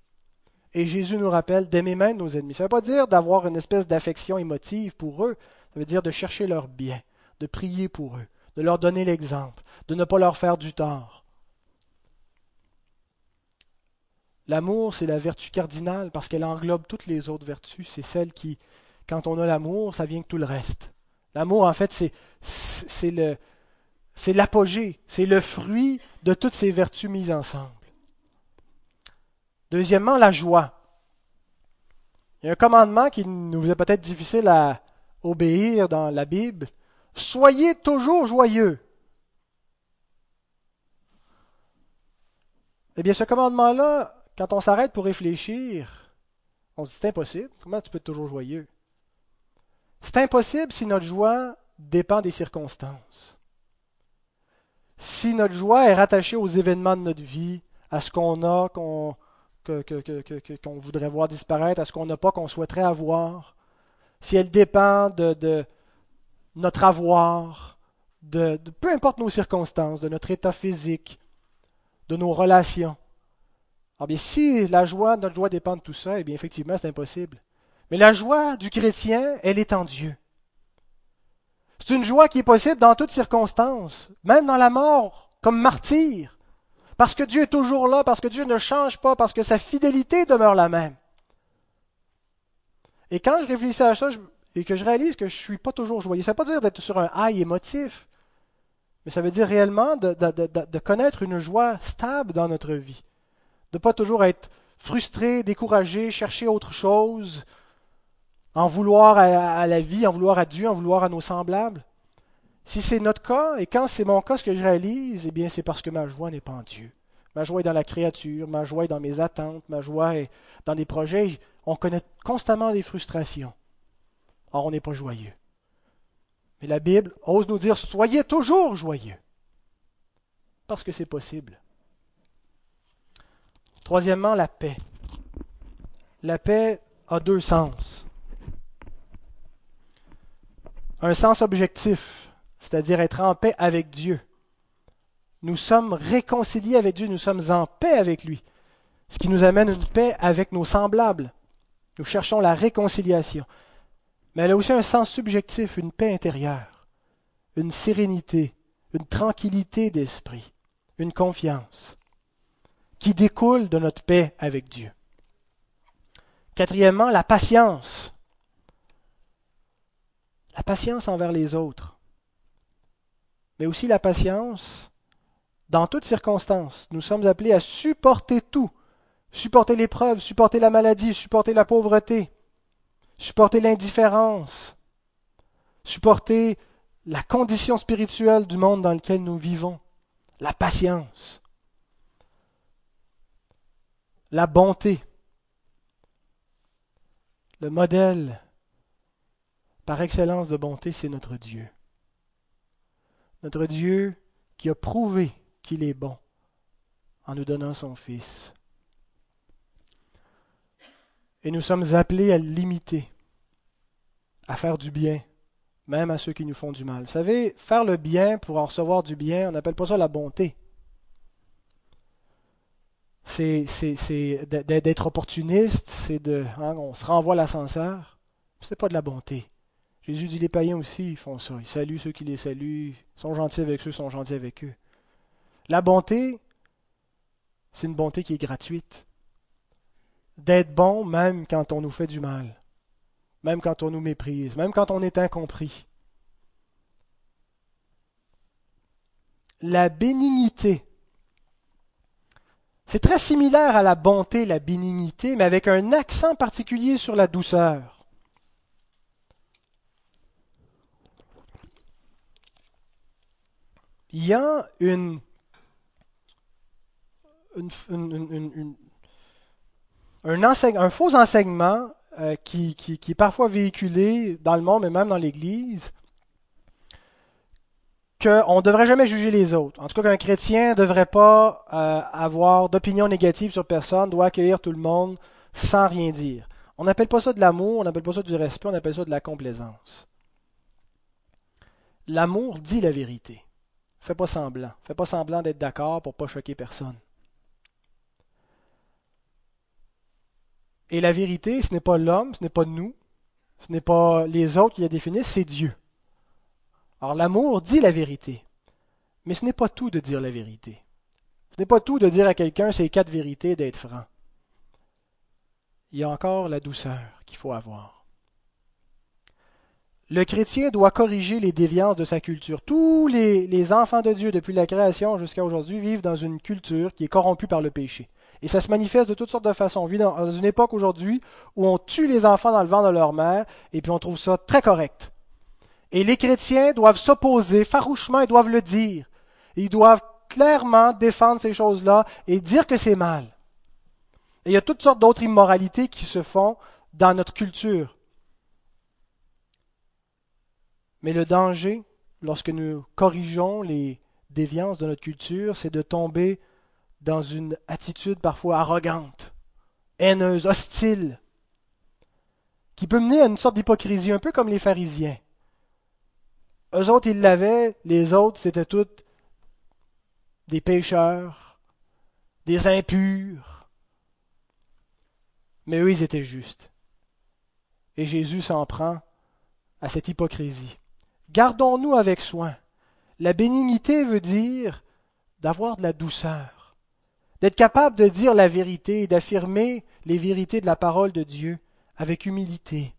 Et Jésus nous rappelle d'aimer même nos ennemis. Ça ne veut pas dire d'avoir une espèce d'affection émotive pour eux. Ça veut dire de chercher leur bien, de prier pour eux, de leur donner l'exemple, de ne pas leur faire du tort. L'amour, c'est la vertu cardinale parce qu'elle englobe toutes les autres vertus. C'est celle qui, quand on a l'amour, ça vient que tout le reste. L'amour, en fait, c'est, le, c'est l'apogée, c'est le fruit de toutes ces vertus mises ensemble. Deuxièmement, la joie. Il y a un commandement qui nous est peut-être difficile à obéir dans la Bible. Soyez toujours joyeux. Eh bien, ce commandement-là, quand on s'arrête pour réfléchir, on se dit c'est impossible. Comment tu peux être toujours joyeux? C'est impossible si notre joie dépend des circonstances. Si notre joie est rattachée aux événements de notre vie, à ce qu'on a, qu'on voudrait voir disparaître, à ce qu'on n'a pas, qu'on souhaiterait avoir, si elle dépend de, notre avoir, de, peu importe nos circonstances, de notre état physique, de nos relations. Alors bien, si la joie, notre joie dépend de tout ça, eh bien effectivement, c'est impossible. Mais la joie du chrétien, elle est en Dieu. C'est une joie qui est possible dans toutes circonstances, même dans la mort, comme martyr. Parce que Dieu est toujours là, parce que Dieu ne change pas, parce que sa fidélité demeure la même. Et quand je réfléchis à ça et que je réalise que je ne suis pas toujours joyeux, ça ne veut pas dire d'être sur un high émotif, mais ça veut dire réellement de connaître une joie stable dans notre vie. De ne pas toujours être frustré, découragé, chercher autre chose, en vouloir à, la vie, en vouloir à Dieu, en vouloir à nos semblables. Si c'est notre cas, et quand c'est mon cas ce que je réalise, eh bien c'est parce que ma joie n'est pas en Dieu. Ma joie est dans la créature, ma joie est dans mes attentes, ma joie est dans des projets. On connaît constamment des frustrations. Or, on n'est pas joyeux. Mais la Bible ose nous dire soyez toujours joyeux. Parce que c'est possible. Troisièmement, la paix. La paix a deux sens un sens objectif, c'est-à-dire être en paix avec Dieu. Nous sommes réconciliés avec Dieu, nous sommes en paix avec lui, ce qui nous amène une paix avec nos semblables. Nous cherchons la réconciliation. Mais elle a aussi un sens subjectif, une paix intérieure, une sérénité, une tranquillité d'esprit, une confiance, qui découle de notre paix avec Dieu. Quatrièmement, la patience. La patience envers les autres. Mais aussi la patience dans toutes circonstances. Nous sommes appelés à supporter tout. Supporter l'épreuve, supporter la maladie, supporter la pauvreté, supporter l'indifférence, supporter la condition spirituelle du monde dans lequel nous vivons, la patience, la bonté, le modèle par excellence de bonté, c'est notre Dieu. Notre Dieu qui a prouvé qu'il est bon en nous donnant son Fils. Et nous sommes appelés à l'imiter, à faire du bien, même à ceux qui nous font du mal. Vous savez, faire le bien pour en recevoir du bien, on n'appelle pas ça la bonté. C'est d'être opportuniste, c'est de. Hein, on se renvoie l'ascenseur. C'est pas de la bonté. Jésus dit les païens aussi, ils font ça. Ils saluent ceux qui les saluent, ils sont gentils avec ceux, ils sont gentils avec eux. La bonté, c'est une bonté qui est gratuite. D'être bon même quand on nous fait du mal, même quand on nous méprise, même quand on est incompris. La bénignité. C'est très similaire à la bonté, la bénignité, mais avec un accent particulier sur la douceur. il y a un, faux enseignement euh, qui, est parfois véhiculé dans le monde, mais même dans l'Église, qu'on ne devrait jamais juger les autres. En tout cas, qu'un chrétien ne devrait pas euh, avoir d'opinion négative sur personne, doit accueillir tout le monde sans rien dire. On n'appelle pas ça de l'amour, on n'appelle pas ça du respect, on appelle ça de la complaisance. L'amour dit la vérité. Fais pas semblant. Fais pas semblant d'être d'accord pour pas choquer personne. Et la vérité, ce n'est pas l'homme, ce n'est pas nous, ce n'est pas les autres qui la définissent, c'est Dieu. Alors l'amour dit la vérité, mais ce n'est pas tout de dire la vérité. Ce n'est pas tout de dire à quelqu'un ces quatre vérités d'être franc. Il y a encore la douceur qu'il faut avoir. le chrétien doit corriger les déviances de sa culture. Tous les, enfants de Dieu, depuis la création jusqu'à aujourd'hui, vivent dans une culture qui est corrompue par le péché. Et ça se manifeste de toutes sortes de façons. On vit dans une époque aujourd'hui où on tue les enfants dans le ventre de leur mère, et puis on trouve ça très correct. Et les chrétiens doivent s'opposer farouchement, ils doivent le dire. Ils doivent clairement défendre ces choses-là et dire que c'est mal. Et il y a toutes sortes d'autres immoralités qui se font dans notre culture. Mais le danger, lorsque nous corrigeons les déviances de notre culture, c'est de tomber dans une attitude parfois arrogante, haineuse, hostile, qui peut mener à une sorte d'hypocrisie, un peu comme les pharisiens. Eux autres, ils l'avaient, les autres, c'était toutes des pécheurs, des impurs. Mais eux, ils étaient justes. Et Jésus s'en prend à cette hypocrisie. Gardons-nous avec soin. La bénignité veut dire d'avoir de la douceur, d'être capable de dire la vérité, d'affirmer les vérités de la parole de Dieu avec humilité,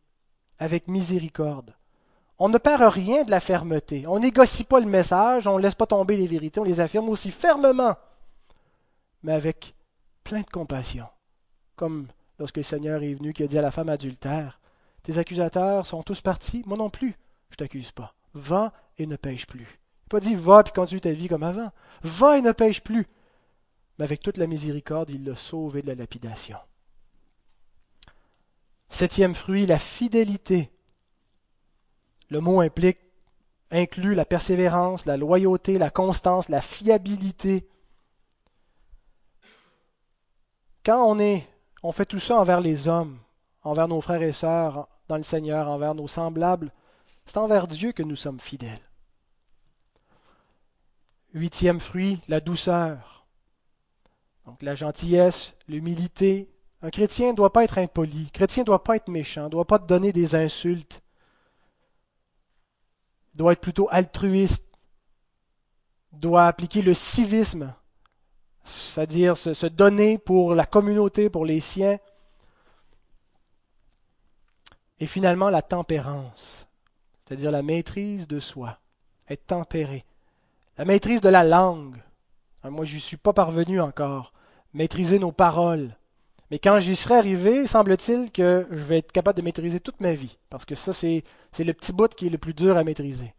avec miséricorde. On ne perd rien de la fermeté. On négocie pas le message, on ne laisse pas tomber les vérités, on les affirme aussi fermement, mais avec plein de compassion. Comme lorsque le Seigneur est venu qui a dit à la femme adultère, Tes accusateurs sont tous partis, moi non plus, je t'accuse pas va et ne pêche plus. Il pas dit va et continue ta vie comme avant. Va et ne pêche plus. Mais avec toute la miséricorde, il l'a sauvé de la lapidation. Septième fruit, la fidélité. Le mot implique, inclut la persévérance, la loyauté, la constance, la fiabilité. Quand on est, on fait tout ça envers les hommes, envers nos frères et sœurs dans le Seigneur, envers nos semblables, c'est envers Dieu que nous sommes fidèles. Huitième fruit, la douceur. Donc la gentillesse, l'humilité. Un chrétien ne doit pas être impoli. Un chrétien ne doit pas être méchant, ne doit pas te donner des insultes. Doit être plutôt altruiste. Doit appliquer le civisme, c'est-à-dire se, se donner pour la communauté, pour les siens. Et finalement, la tempérance c'est-à-dire la maîtrise de soi, être tempéré. La maîtrise de la langue. Hein, moi, je n'y suis pas parvenu encore. Maîtriser nos paroles. Mais quand j'y serai arrivé, semble-t-il que je vais être capable de maîtriser toute ma vie. Parce que ça, c'est, le petit bout qui est le plus dur à maîtriser.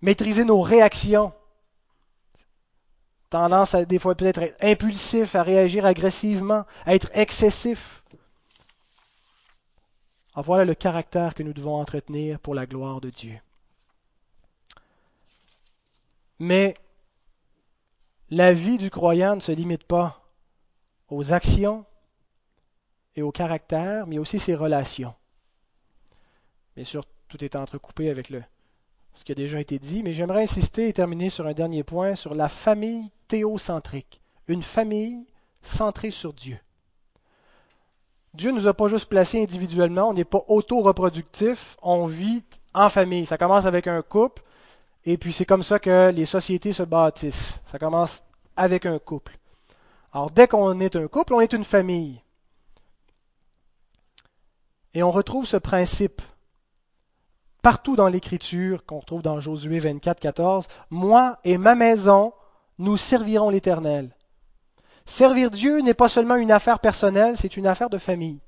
Maîtriser nos réactions. Tendance à des fois peut-être être impulsif, à réagir agressivement, à être excessif. Ah, voilà le caractère que nous devons entretenir pour la gloire de Dieu. Mais la vie du croyant ne se limite pas aux actions et au caractère, mais aussi ses relations. Bien sûr, tout est entrecoupé avec le, ce qui a déjà été dit, mais j'aimerais insister et terminer sur un dernier point, sur la famille théocentrique, une famille centrée sur Dieu. Dieu ne nous a pas juste placés individuellement, on n'est pas auto-reproductif, on vit en famille. Ça commence avec un couple, et puis c'est comme ça que les sociétés se bâtissent. Ça commence avec un couple. Alors dès qu'on est un couple, on est une famille. Et on retrouve ce principe partout dans l'Écriture qu'on retrouve dans Josué 24, 14. Moi et ma maison, nous servirons l'Éternel. Servir Dieu n'est pas seulement une affaire personnelle, c'est une affaire de famille.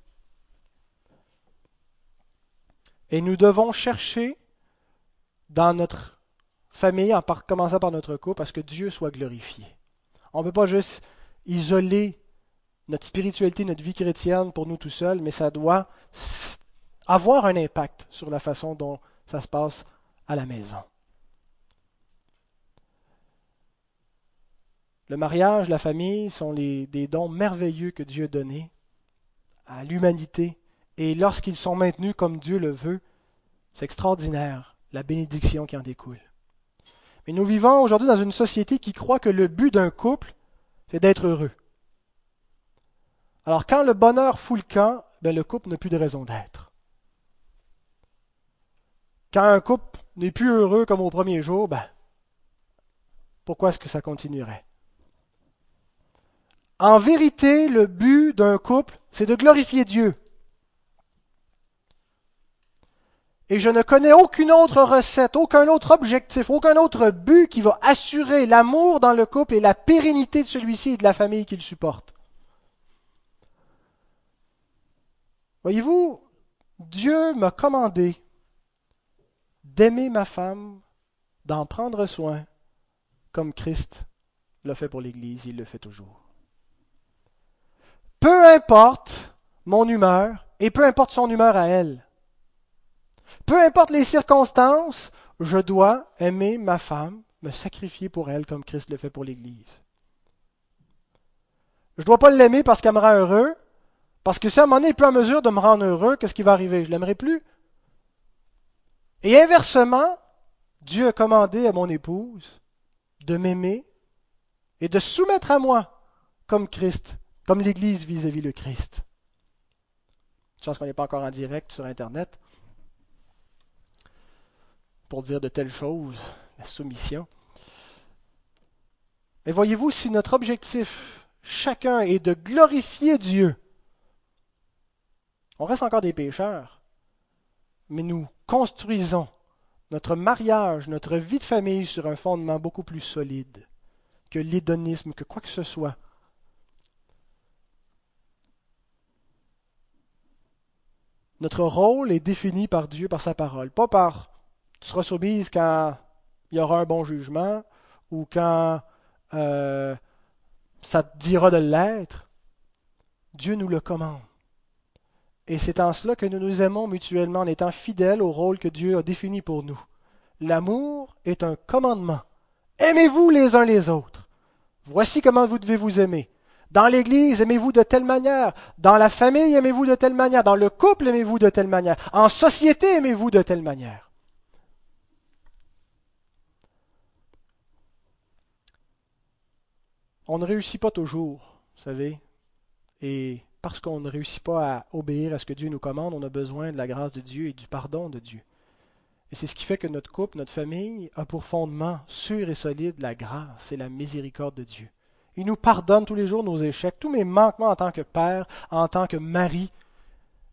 Et nous devons chercher dans notre famille, en commençant par notre couple, parce que Dieu soit glorifié. On ne peut pas juste isoler notre spiritualité, notre vie chrétienne pour nous tout seuls, mais ça doit avoir un impact sur la façon dont ça se passe à la maison. Le mariage, la famille sont des dons merveilleux que Dieu a donnés à l'humanité. Et lorsqu'ils sont maintenus comme Dieu le veut, c'est extraordinaire la bénédiction qui en découle. Mais nous vivons aujourd'hui dans une société qui croit que le but d'un couple, c'est d'être heureux. Alors quand le bonheur fout le camp, ben le couple n'a plus de raison d'être. Quand un couple n'est plus heureux comme au premier jour, ben, pourquoi est-ce que ça continuerait? En vérité, le but d'un couple, c'est de glorifier Dieu. Et je ne connais aucune autre recette, aucun autre objectif, aucun autre but qui va assurer l'amour dans le couple et la pérennité de celui-ci et de la famille qu'il supporte. Voyez-vous, Dieu m'a commandé d'aimer ma femme, d'en prendre soin, comme Christ l'a fait pour l'Église, il le fait toujours. Peu importe mon humeur et peu importe son humeur à elle. Peu importe les circonstances, je dois aimer ma femme, me sacrifier pour elle comme Christ le fait pour l'Église. Je ne dois pas l'aimer parce qu'elle me rend heureux, parce que si à un moment n'est plus en mesure de me rendre heureux, qu'est-ce qui va arriver? Je ne l'aimerai plus. Et inversement, Dieu a commandé à mon épouse de m'aimer et de soumettre à moi comme Christ, comme l'Église vis-à-vis le Christ. Je pense qu'on n'est pas encore en direct sur Internet pour dire de telles choses, la soumission. Mais voyez-vous, si notre objectif, chacun, est de glorifier Dieu, on reste encore des pécheurs, mais nous construisons notre mariage, notre vie de famille sur un fondement beaucoup plus solide que l'hédonisme, que quoi que ce soit. Notre rôle est défini par Dieu, par sa parole, pas par tu seras soumise quand il y aura un bon jugement ou quand euh, ça te dira de l'être. Dieu nous le commande. Et c'est en cela que nous nous aimons mutuellement en étant fidèles au rôle que Dieu a défini pour nous. L'amour est un commandement. Aimez-vous les uns les autres. Voici comment vous devez vous aimer. Dans l'Église, aimez-vous de telle manière. Dans la famille, aimez-vous de telle manière. Dans le couple, aimez-vous de telle manière. En société, aimez-vous de telle manière. On ne réussit pas toujours, vous savez. Et parce qu'on ne réussit pas à obéir à ce que Dieu nous commande, on a besoin de la grâce de Dieu et du pardon de Dieu. Et c'est ce qui fait que notre couple, notre famille, a pour fondement sûr et solide la grâce et la miséricorde de Dieu. Il nous pardonne tous les jours nos échecs, tous mes manquements en tant que père, en tant que mari.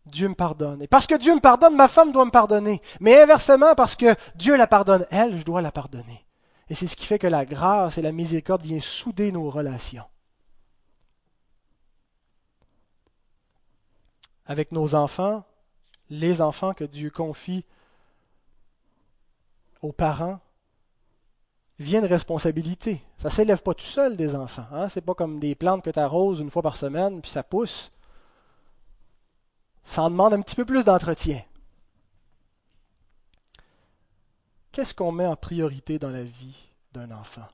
Dieu me pardonne. Et parce que Dieu me pardonne, ma femme doit me pardonner. Mais inversement, parce que Dieu la pardonne, elle, je dois la pardonner. Et c'est ce qui fait que la grâce et la miséricorde viennent souder nos relations. avec nos enfants, les enfants que Dieu confie aux parents, vient une responsabilité. Ça ne s'élève pas tout seul des enfants. Hein? Ce n'est pas comme des plantes que tu arroses une fois par semaine, puis ça pousse. Ça en demande un petit peu plus d'entretien. Qu'est-ce qu'on met en priorité dans la vie d'un enfant?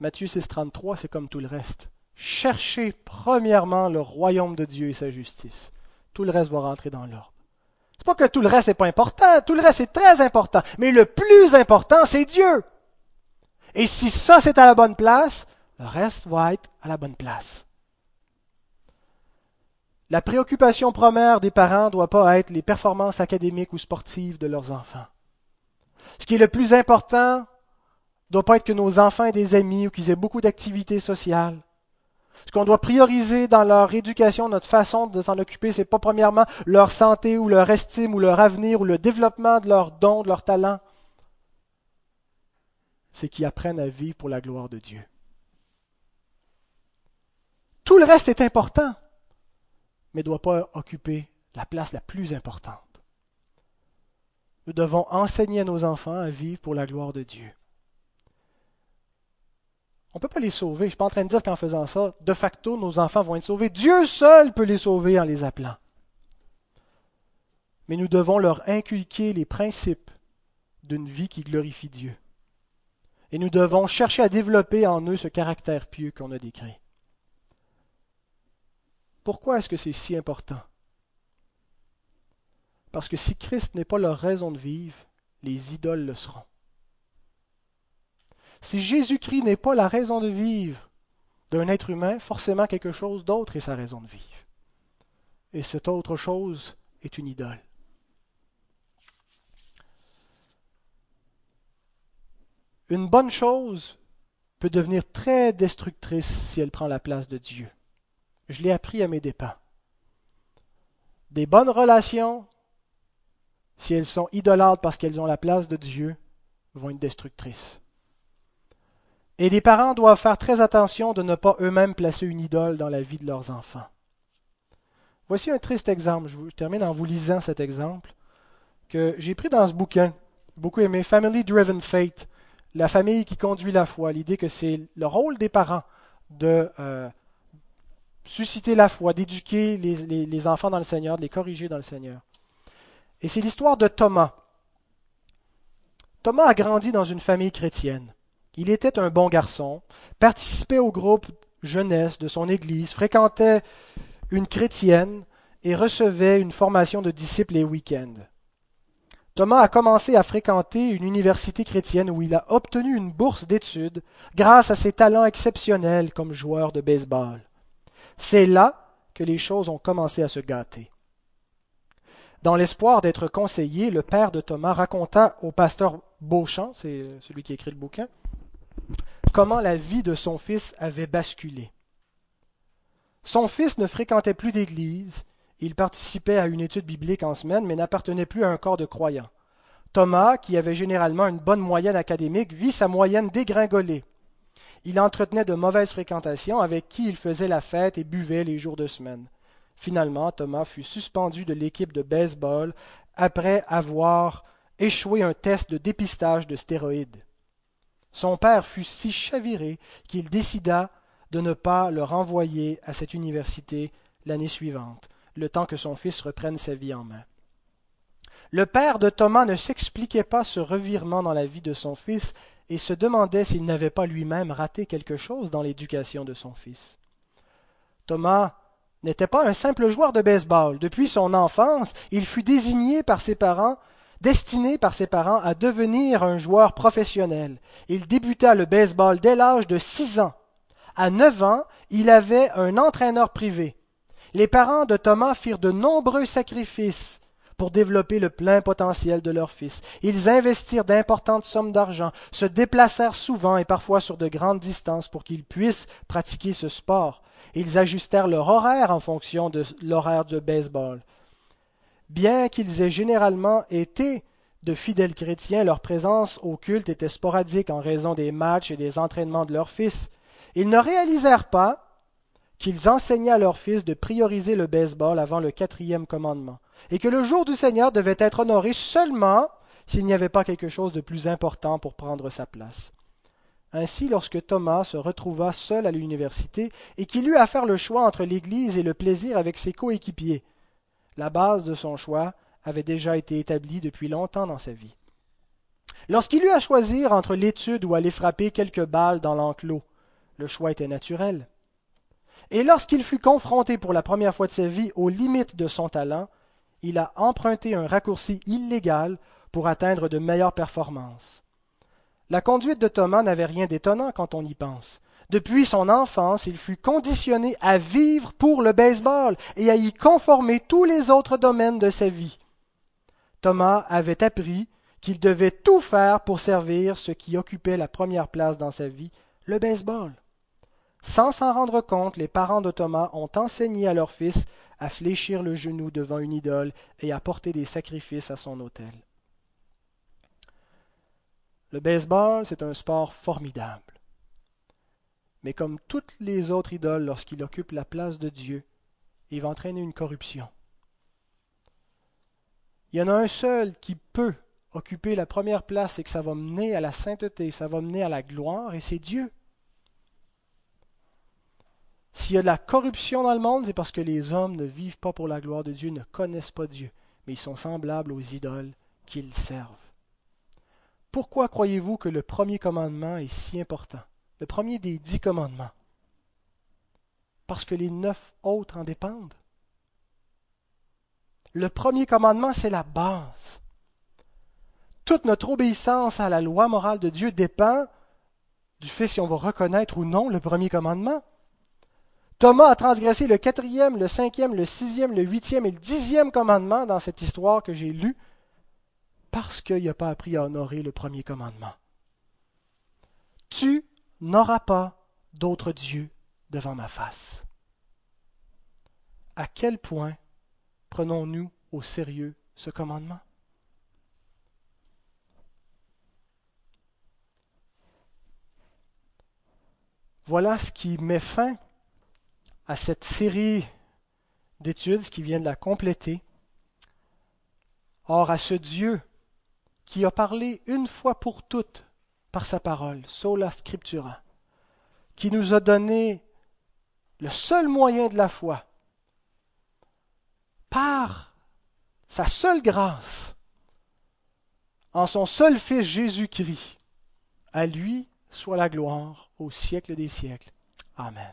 Matthieu 6,33, c'est comme tout le reste. Cherchez premièrement le royaume de Dieu et sa justice. Tout le reste va rentrer dans l'ordre. C'est pas que tout le reste n'est pas important, tout le reste est très important, mais le plus important, c'est Dieu. Et si ça c'est à la bonne place, le reste va être à la bonne place. La préoccupation première des parents ne doit pas être les performances académiques ou sportives de leurs enfants. Ce qui est le plus important ne doit pas être que nos enfants aient des amis ou qu'ils aient beaucoup d'activités sociales. Ce qu'on doit prioriser dans leur éducation, notre façon de s'en occuper, c'est pas premièrement leur santé ou leur estime ou leur avenir ou le développement de leurs dons, de leurs talents. C'est qu'ils apprennent à vivre pour la gloire de Dieu. Tout le reste est important, mais ne doit pas occuper la place la plus importante. Nous devons enseigner à nos enfants à vivre pour la gloire de Dieu. On ne peut pas les sauver. Je ne suis pas en train de dire qu'en faisant ça, de facto, nos enfants vont être sauvés. Dieu seul peut les sauver en les appelant. Mais nous devons leur inculquer les principes d'une vie qui glorifie Dieu. Et nous devons chercher à développer en eux ce caractère pieux qu'on a décrit. Pourquoi est-ce que c'est si important? Parce que si Christ n'est pas leur raison de vivre, les idoles le seront. Si Jésus-Christ n'est pas la raison de vivre d'un être humain, forcément quelque chose d'autre est sa raison de vivre. Et cette autre chose est une idole. Une bonne chose peut devenir très destructrice si elle prend la place de Dieu. Je l'ai appris à mes dépens. Des bonnes relations si elles sont idolâtres parce qu'elles ont la place de Dieu, vont être destructrices. Et les parents doivent faire très attention de ne pas eux-mêmes placer une idole dans la vie de leurs enfants. Voici un triste exemple. Je, termine en vous lisant cet exemple que j'ai pris dans ce bouquin. Beaucoup aimé Family Driven Faith, la famille qui conduit la foi. L'idée que c'est le rôle des parents de euh, susciter la foi, d'éduquer les, enfants dans le Seigneur, de les corriger dans le Seigneur. Et c'est l'histoire de Thomas. Thomas a grandi dans une famille chrétienne. Il était un bon garçon, participait au groupe jeunesse de son église, fréquentait une chrétienne et recevait une formation de disciples les week-ends. Thomas a commencé à fréquenter une université chrétienne où il a obtenu une bourse d'études grâce à ses talents exceptionnels comme joueur de baseball. C'est là que les choses ont commencé à se gâter. Dans l'espoir d'être conseillé, le père de Thomas raconta au pasteur Beauchamp, c'est celui qui écrit le bouquin, comment la vie de son fils avait basculé. Son fils ne fréquentait plus d'église, il participait à une étude biblique en semaine, mais n'appartenait plus à un corps de croyants. Thomas, qui avait généralement une bonne moyenne académique, vit sa moyenne dégringoler. Il entretenait de mauvaises fréquentations avec qui il faisait la fête et buvait les jours de semaine. Finalement, Thomas fut suspendu de l'équipe de baseball après avoir échoué un test de dépistage de stéroïdes. Son père fut si chaviré qu'il décida de ne pas le renvoyer à cette université l'année suivante, le temps que son fils reprenne sa vie en main. Le père de Thomas ne s'expliquait pas ce revirement dans la vie de son fils et se demandait s'il n'avait pas lui-même raté quelque chose dans l'éducation de son fils. Thomas n'était pas un simple joueur de baseball. Depuis son enfance, il fut désigné par ses parents, destiné par ses parents à devenir un joueur professionnel. Il débuta le baseball dès l'âge de six ans. À neuf ans, il avait un entraîneur privé. Les parents de Thomas firent de nombreux sacrifices pour développer le plein potentiel de leur fils. Ils investirent d'importantes sommes d'argent, se déplacèrent souvent et parfois sur de grandes distances pour qu'ils puissent pratiquer ce sport. Ils ajustèrent leur horaire en fonction de l'horaire de baseball. Bien qu'ils aient généralement été de fidèles chrétiens, leur présence au culte était sporadique en raison des matchs et des entraînements de leur fils. Ils ne réalisèrent pas qu'ils enseignaient à leur fils de prioriser le baseball avant le quatrième commandement et que le jour du Seigneur devait être honoré seulement s'il n'y avait pas quelque chose de plus important pour prendre sa place. Ainsi, lorsque Thomas se retrouva seul à l'université et qu'il eut à faire le choix entre l'Église et le plaisir avec ses coéquipiers, la base de son choix avait déjà été établie depuis longtemps dans sa vie. Lorsqu'il eut à choisir entre l'étude ou aller frapper quelques balles dans l'enclos, le choix était naturel. Et lorsqu'il fut confronté pour la première fois de sa vie aux limites de son talent, il a emprunté un raccourci illégal pour atteindre de meilleures performances. La conduite de Thomas n'avait rien d'étonnant quand on y pense. Depuis son enfance, il fut conditionné à vivre pour le baseball et à y conformer tous les autres domaines de sa vie. Thomas avait appris qu'il devait tout faire pour servir ce qui occupait la première place dans sa vie, le baseball. Sans s'en rendre compte, les parents de Thomas ont enseigné à leur fils à fléchir le genou devant une idole et à porter des sacrifices à son autel. Le baseball, c'est un sport formidable. Mais comme toutes les autres idoles, lorsqu'il occupe la place de Dieu, il va entraîner une corruption. Il y en a un seul qui peut occuper la première place et que ça va mener à la sainteté, ça va mener à la gloire, et c'est Dieu. S'il y a de la corruption dans le monde, c'est parce que les hommes ne vivent pas pour la gloire de Dieu, ne connaissent pas Dieu, mais ils sont semblables aux idoles qu'ils servent. Pourquoi croyez-vous que le premier commandement est si important? Le premier des dix commandements Parce que les neuf autres en dépendent. Le premier commandement, c'est la base. Toute notre obéissance à la loi morale de Dieu dépend du fait si on va reconnaître ou non le premier commandement. Thomas a transgressé le quatrième, le cinquième, le sixième, le huitième et le dixième commandement dans cette histoire que j'ai lue parce qu'il n'a pas appris à honorer le premier commandement. Tu n'auras pas d'autre Dieu devant ma face. À quel point prenons-nous au sérieux ce commandement? Voilà ce qui met fin à cette série d'études, qui vient de la compléter. Or, à ce Dieu qui a parlé une fois pour toutes par sa parole, sola scriptura, qui nous a donné le seul moyen de la foi, par sa seule grâce, en son seul Fils Jésus-Christ, à lui soit la gloire au siècle des siècles. Amen.